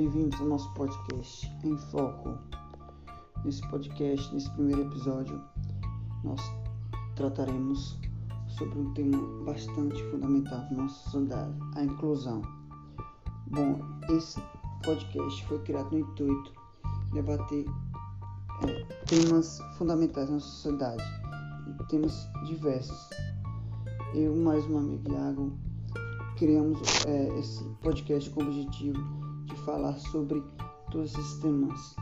bem-vindos ao nosso podcast em Foco. Nesse podcast, nesse primeiro episódio, nós trataremos sobre um tema bastante fundamental na nossa sociedade, a inclusão. Bom, esse podcast foi criado no intuito de debater é, temas fundamentais na sociedade, temas diversos. Eu, mais um amigo Iago, criamos é, esse podcast com o objetivo de falar sobre todos esses temas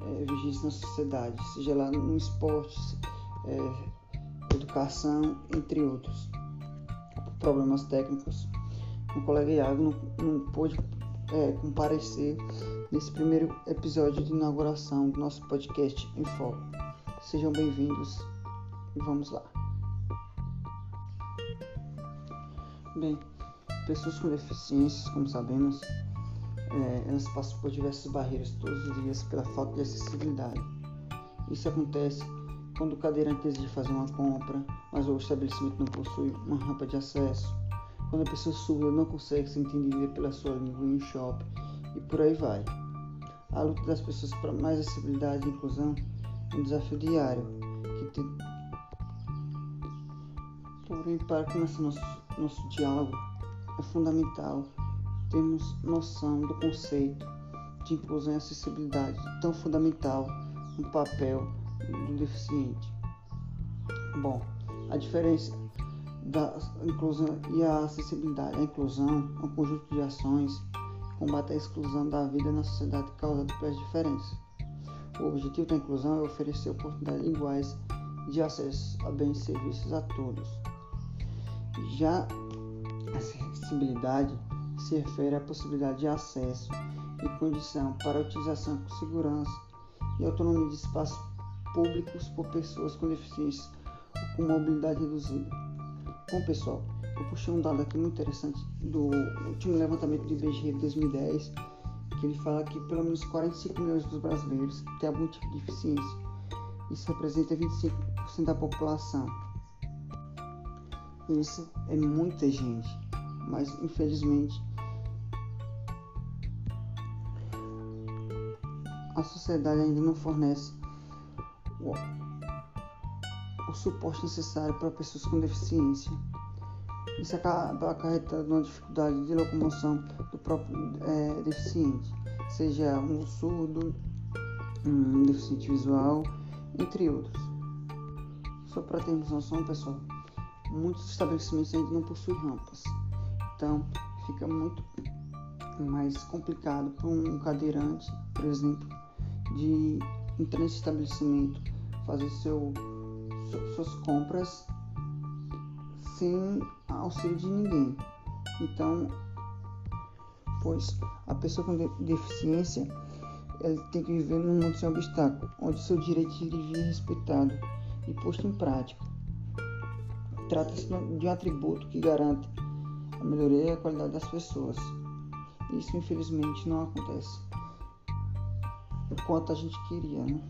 é, vigentes na sociedade, seja lá no esporte, é, educação, entre outros. Problemas técnicos. O colega Iago não, não pôde é, comparecer nesse primeiro episódio de inauguração do nosso podcast em Foco. Sejam bem-vindos e vamos lá. Bem, pessoas com deficiências, como sabemos, é, elas passam por diversas barreiras todos os dias pela falta de acessibilidade. Isso acontece quando o cadeirante deseja fazer uma compra, mas o estabelecimento não possui uma rampa de acesso, quando a pessoa surda não consegue ser entendida pela sua língua em um shopping e por aí vai. A luta das pessoas para mais acessibilidade e inclusão é um desafio diário que tem... Porém, para começar nosso, nosso diálogo, é fundamental termos noção do conceito de inclusão e acessibilidade tão fundamental no papel do deficiente. Bom, a diferença da inclusão e a acessibilidade. A inclusão é um conjunto de ações que combate a exclusão da vida na sociedade causada pelas diferenças. O objetivo da inclusão é oferecer oportunidades iguais de acesso a bens e serviços a todos. Já a acessibilidade se refere à possibilidade de acesso e condição para utilização com segurança e autonomia de espaços públicos por pessoas com deficiência ou com mobilidade reduzida. Bom, pessoal, eu puxei um dado aqui muito interessante do último levantamento do IBGE de 2010, que ele fala que pelo menos 45 milhões dos brasileiros têm algum tipo de deficiência. Isso representa 25% da população. Isso é muita gente, mas infelizmente a sociedade ainda não fornece o suporte necessário para pessoas com deficiência. Isso acaba acarretando uma dificuldade de locomoção do próprio é, deficiente, seja um surdo, um deficiente visual, entre outros. Só para termos noção, pessoal, muitos estabelecimentos ainda não possuem rampas, então fica muito mais complicado para um cadeirante, por exemplo, de entrar nesse estabelecimento, fazer seu suas compras sem auxílio de ninguém. Então, pois a pessoa com deficiência ela tem que viver num mundo sem obstáculo, onde seu direito de viver é respeitado e posto em prática. Trata-se de um atributo que garante a melhoria e a qualidade das pessoas. Isso infelizmente não acontece o quanto a gente queria, né?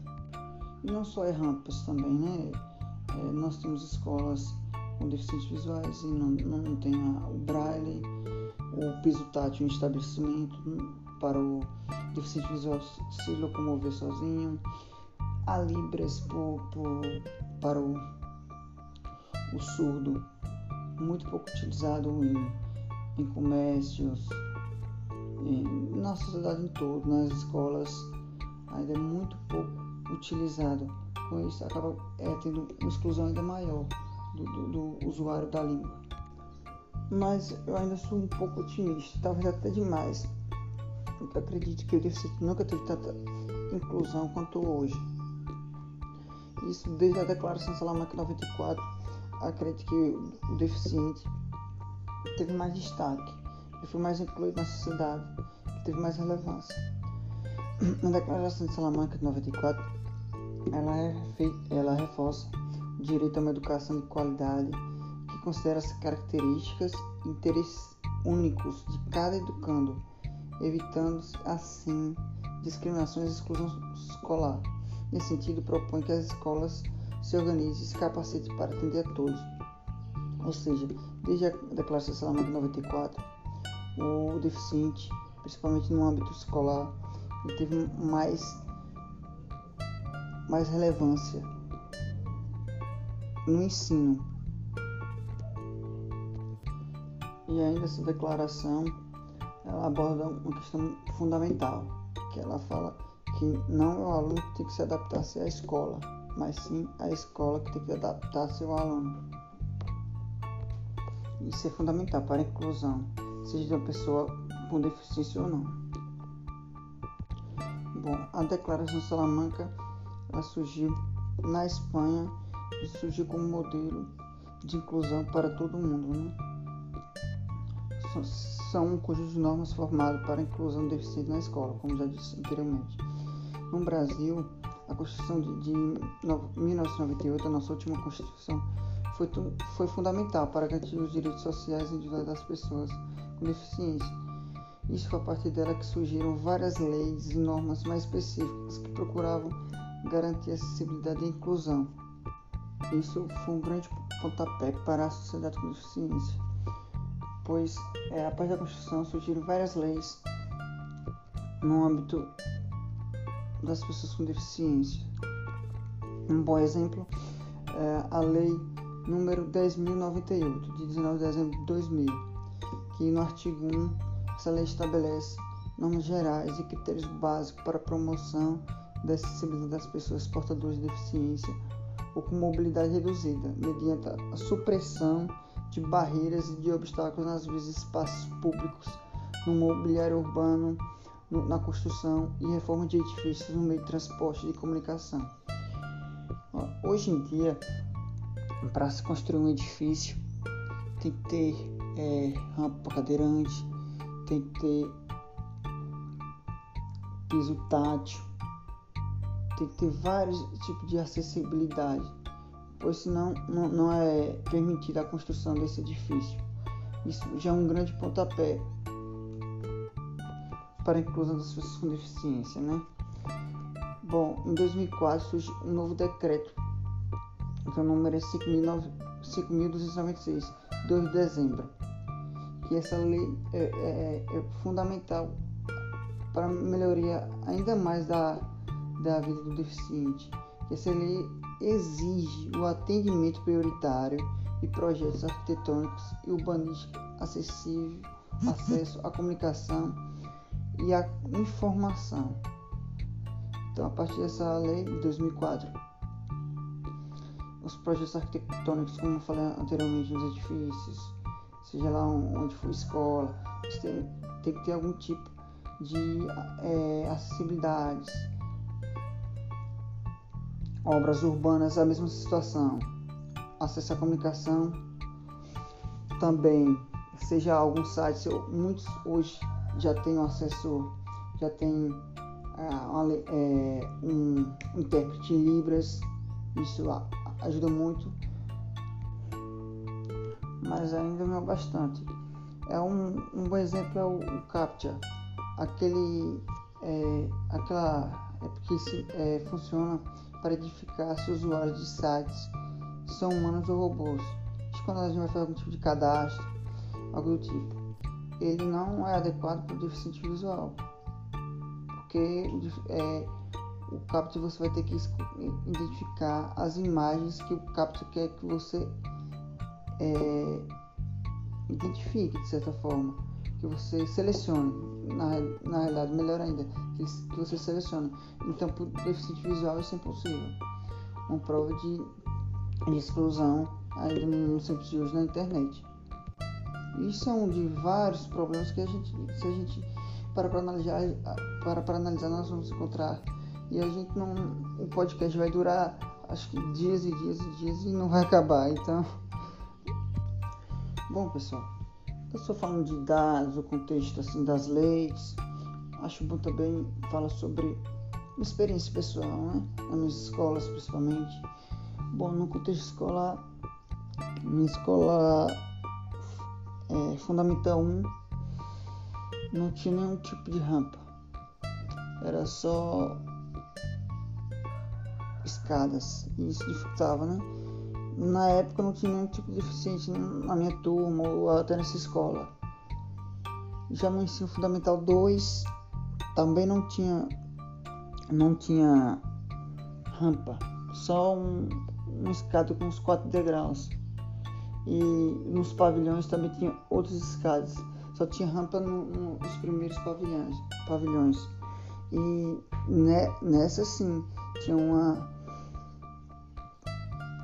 E não só é rampas também, né? É, nós temos escolas com deficientes visuais e não, não tem a, o braille, o piso tátil em estabelecimento para o deficiente visual se locomover sozinho, a libras por, por, para o, o surdo, muito pouco utilizado em, em comércios, em, na sociedade em todo, nas escolas, ainda é muito pouco utilizado com isso acaba é, tendo uma exclusão ainda maior do, do, do, usuário da língua. Mas eu ainda sou um pouco otimista, talvez até demais. Eu acredito que o deficiente nunca teve tanta inclusão quanto hoje. Isso desde a Declaração Salamanca 94, acredito que o deficiente teve mais destaque, e foi mais incluído na sociedade, teve mais relevância. Na Declaração de Salamanca de 94, ela, ela reforça o direito a uma educação de qualidade que considera as características e interesses únicos de cada educando, evitando assim discriminações e exclusão escolar. Nesse sentido, propõe que as escolas se organizem e se capacitem para atender a todos. Ou seja, desde a Declaração de Salamanca 94, o deficiente principalmente no âmbito escolar, ele teve mais, mais relevância no ensino. E ainda essa declaração ela aborda uma questão fundamental, que ela fala que não é o aluno que tem que se adaptar-se à escola, mas sim a escola que tem que adaptar-se ao aluno. Isso é fundamental para a inclusão, seja de uma pessoa com deficiência ou não. Bom, a Declaração Salamanca ela surgiu na Espanha e surgiu como modelo de inclusão para todo mundo. Né? São um conjunto de normas formado para a inclusão do deficiente na escola, como já disse anteriormente. No Brasil, a Constituição de, de 1998, a nossa última Constituição, foi, foi fundamental para garantir os direitos sociais e individuais das pessoas com deficiência. Isso a partir dela que surgiram várias leis e normas mais específicas que procuravam garantir acessibilidade e inclusão. Isso foi um grande pontapé para a sociedade com deficiência, pois é, após a Constituição surgiram várias leis no âmbito das pessoas com deficiência. Um bom exemplo é a Lei número 10.098, de 19 de dezembro de 2000, que no artigo 1, essa lei estabelece normas gerais e critérios básicos para a promoção da acessibilidade das pessoas portadoras de deficiência ou com mobilidade reduzida, mediante a supressão de barreiras e de obstáculos nas vias e espaços públicos, no mobiliário urbano, na construção e reforma de edifícios no meio de transporte e de comunicação. Hoje em dia, para se construir um edifício, tem que ter é, rampa para cadeirante, tem que ter piso tátil, tem que ter vários tipos de acessibilidade, pois senão não, não é permitida a construção desse edifício. Isso já é um grande pontapé para a inclusão das pessoas com deficiência, né? Bom, em 2004 surge um novo decreto, que é o número é 5.296, 2 de dezembro, que essa lei é, é, é fundamental para melhoria ainda mais da, da vida do deficiente. Que essa lei exige o atendimento prioritário de projetos arquitetônicos e urbanísticos acessível, acesso à comunicação e a informação. Então, a partir dessa lei de 2004, os projetos arquitetônicos, como eu falei anteriormente, nos edifícios, seja lá onde for escola, tem, tem que ter algum tipo de é, acessibilidades. Obras urbanas, a mesma situação. Acesso à comunicação também, seja algum site, muitos hoje já tem um assessor, já tem é, é, um intérprete em Libras, isso ajuda muito, mas ainda não é bastante. É um, um bom exemplo é o, o CAPTCHA, aquele, é, aquela é porque se, é, funciona para identificar se usuários de sites são humanos ou robôs. Quando a gente vai fazer algum tipo de cadastro, algo do tipo ele não é adequado para o deficiente visual, porque é, o captcha você vai ter que identificar as imagens que o captcha quer que você é, identifique de certa forma, que você selecione, na, na realidade melhor ainda, que, que você selecione. Então o deficiente visual isso é impossível. Uma prova de, de exclusão ainda no centro de hoje na internet. Isso é de vários problemas que a gente, se a gente para para analisar, para para analisar, nós vamos encontrar. E a gente não, o podcast vai durar, acho que dias e dias e dias e não vai acabar. Então, bom pessoal, eu estou falando de dados, o contexto assim das leis. Acho bom também falar sobre experiência pessoal, né? Nas minhas escolas, principalmente. Bom, no contexto escolar, minha escola é, Fundamental 1 não tinha nenhum tipo de rampa, era só escadas e isso dificultava, né? Na época não tinha nenhum tipo de deficiente na minha turma ou até nessa escola. Já no ensino fundamental 2 também não tinha não tinha rampa, só um, um escada com uns quatro degraus. E nos pavilhões também tinha outras escadas, só tinha rampa no, no, nos primeiros pavilhões. pavilhões. E ne, nessa sim tinha uma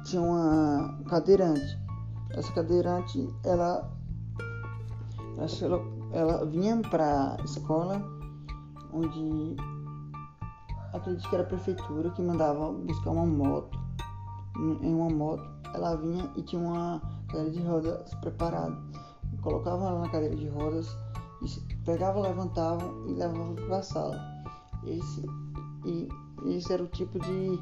tinha uma cadeirante. Essa cadeirante ela ela, ela vinha para a escola onde acredito que era a prefeitura que mandava buscar uma moto. Em uma moto ela vinha e tinha uma cadeira de rodas preparada. Colocava ela na cadeira de rodas pegava levantava e levava para a sala. Esse e esse era o tipo de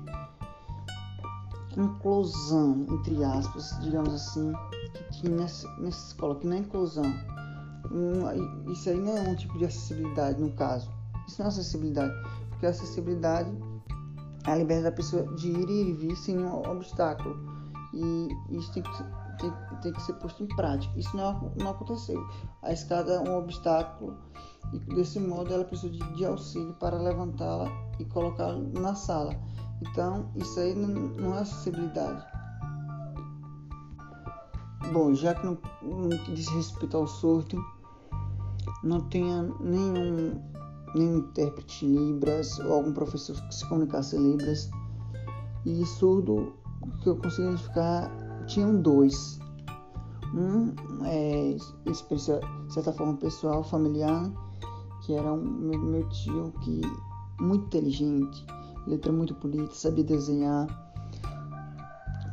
inclusão entre aspas digamos assim que tinha nessa, nessa escola que não é inclusão isso aí não é um tipo de acessibilidade no caso. Isso não é acessibilidade, porque a acessibilidade é a liberdade da pessoa de ir e vir sem nenhum obstáculo. E isso tem que, tem, tem que ser posto em prática. Isso não, não aconteceu. A escada é um obstáculo e desse modo ela precisa de, de auxílio para levantá-la e colocá-la na sala. Então, isso aí não, é acessibilidade. Bom, já que no, no que diz respeito ao surdo, não tenha nenhum, nenhum intérprete Libras ou algum professor que se comunicasse Libras. E surdo, que eu consegui identificar, tinham dois. Um é de certa forma, pessoal, familiar, que era um, meu, meu tio que muito inteligente, letra muito bonita, sabia desenhar.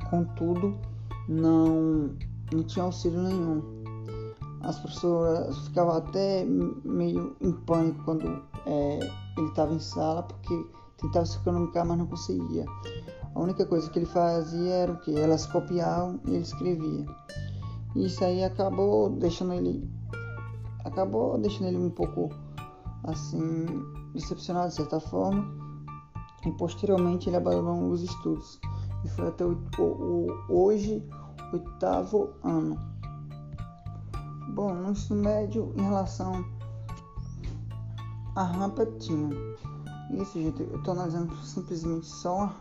Contudo, não, não tinha auxílio nenhum as professoras ficavam até meio em pânico quando é, ele estava em sala, porque tentava se economicar, mas não conseguia. A única coisa que ele fazia era o que? Elas copiavam e ele escrevia. E isso aí acabou deixando ele acabou deixando ele um pouco assim decepcionado de certa forma. E posteriormente ele abandonou os estudos. E foi até o, o, o hoje oitavo ano. Bom, no ensino médio, em relação à rampa, tinha. Isso, gente, eu estou analisando simplesmente só,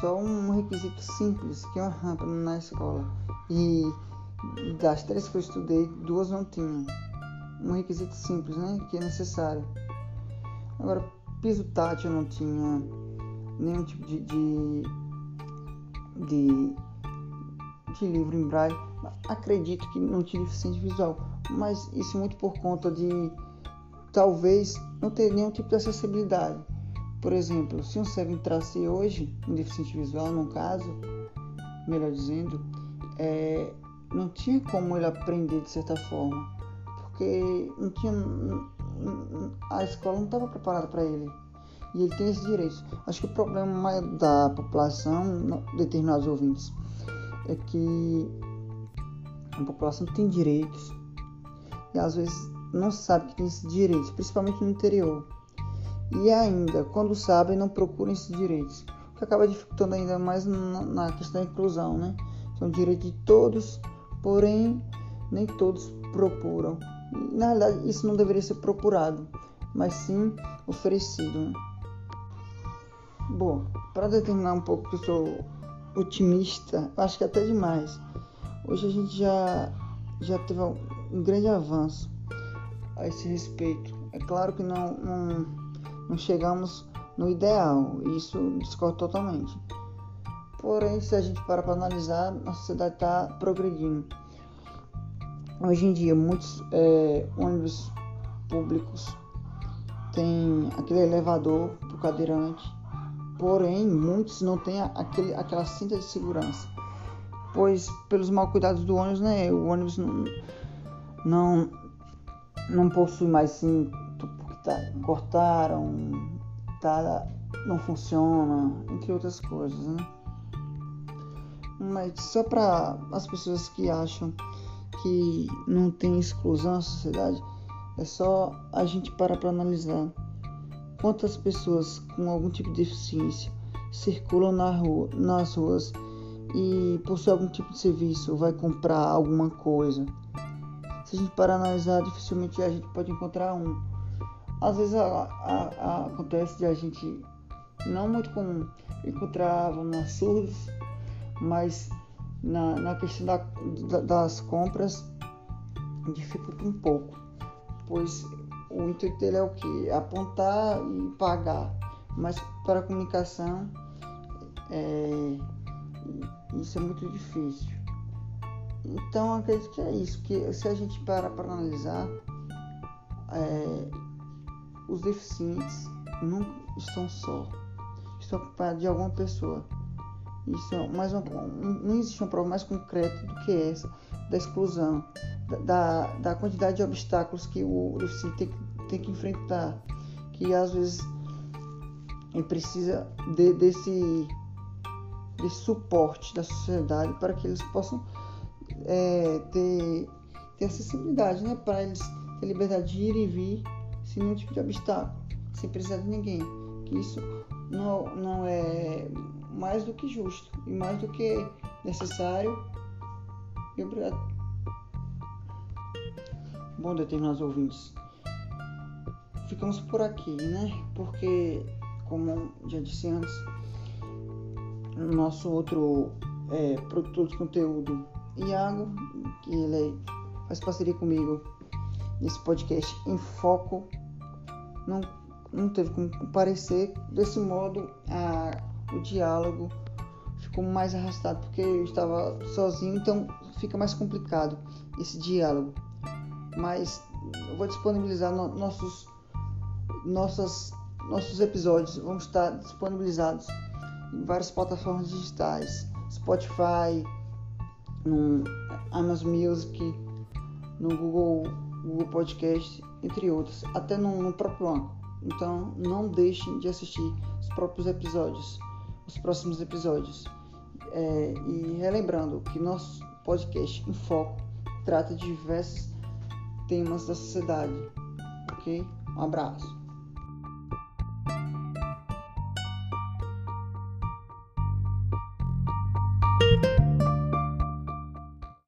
só um requisito simples, que é uma rampa na escola. E das três que eu estudei, duas não tinham. Um requisito simples, né? Que é necessário. Agora, piso tátil não tinha nenhum tipo de, de, de, de livro em braille acredito que não tinha deficiência visual, mas isso muito por conta de talvez não ter nenhum tipo de acessibilidade. Por exemplo, se um cego entrasse hoje, um deficiente visual, no caso, melhor dizendo, é, não tinha como ele aprender de certa forma, porque não tinha, a escola não estava preparada para ele. E ele tem esses direitos. Acho que o problema da população, determinados ouvintes, é que a população tem direitos e às vezes não sabe que tem esses direitos, principalmente no interior. E ainda, quando sabem, não procuram esses direitos, o que acaba dificultando ainda mais na, questão da inclusão, né? São direitos de todos, porém nem todos procuram. Na verdade, isso não deveria ser procurado, mas sim oferecido. Né? Bom, para determinar um pouco que eu sou otimista, acho que até demais. Hoje a gente já, já teve um grande avanço a esse respeito. É claro que não, não, não chegamos no ideal, isso discordo totalmente. Porém, se a gente parar para analisar, a sociedade está progredindo. Hoje em dia, muitos é, ônibus públicos têm aquele elevador para o cadeirante, porém, muitos não têm aquele, aquela cinta de segurança pois pelos mal cuidados do ônibus, né, o ônibus não, não, não possui mais cinto, porque tá, cortaram, tá, não funciona, entre outras coisas, né. Mas só para as pessoas que acham que não tem exclusão na sociedade, é só a gente parar para analisar quantas pessoas com algum tipo de deficiência circulam na rua, nas ruas e possui algum tipo de serviço vai comprar alguma coisa se a gente parar analisar, dificilmente a gente pode encontrar um. Às vezes a, a, a, acontece de a gente, não muito comum, encontrar vamos, surdos, mas na, na questão da, da, das compras dificulta um pouco, pois o intuito dele é o que? Apontar e pagar, mas para a comunicação é, isso é muito difícil. Então acredito que é isso, que se a gente parar para analisar, é, os deficientes nunca estão só, estão acompanhados de alguma pessoa. Isso é mais uma, não existe uma prova mais concreta do que essa da exclusão, da, da quantidade de obstáculos que o deficiente tem, tem que enfrentar, que às vezes ele precisa de, desse, desse suporte da sociedade para que eles possam é, ter, ter acessibilidade, né? Para eles ter liberdade de ir e vir sem nenhum tipo de obstáculo, sem precisar de ninguém. Que isso não, não é mais do que justo e mais do que necessário. E obrigado. Bom, determinados ouvintes, ficamos por aqui, né? Porque, como já disse antes, nosso outro é, produtor de conteúdo Iago, que ele faz parceria comigo nesse podcast em foco, não, não teve como comparecer. Desse modo, a, o diálogo ficou mais arrastado porque eu estava sozinho, então fica mais complicado esse diálogo. Mas eu vou disponibilizar no, nossos, nossas, nossos episódios, vão estar disponibilizados em várias plataformas digitais, Spotify, no Amazon Music, no Google, Google Podcast, entre outros, até no, no próprio Anchor. Então não deixem de assistir os próprios episódios, os próximos episódios. É, e relembrando que nosso podcast em foco trata de diversos temas da sociedade. Ok? Um abraço.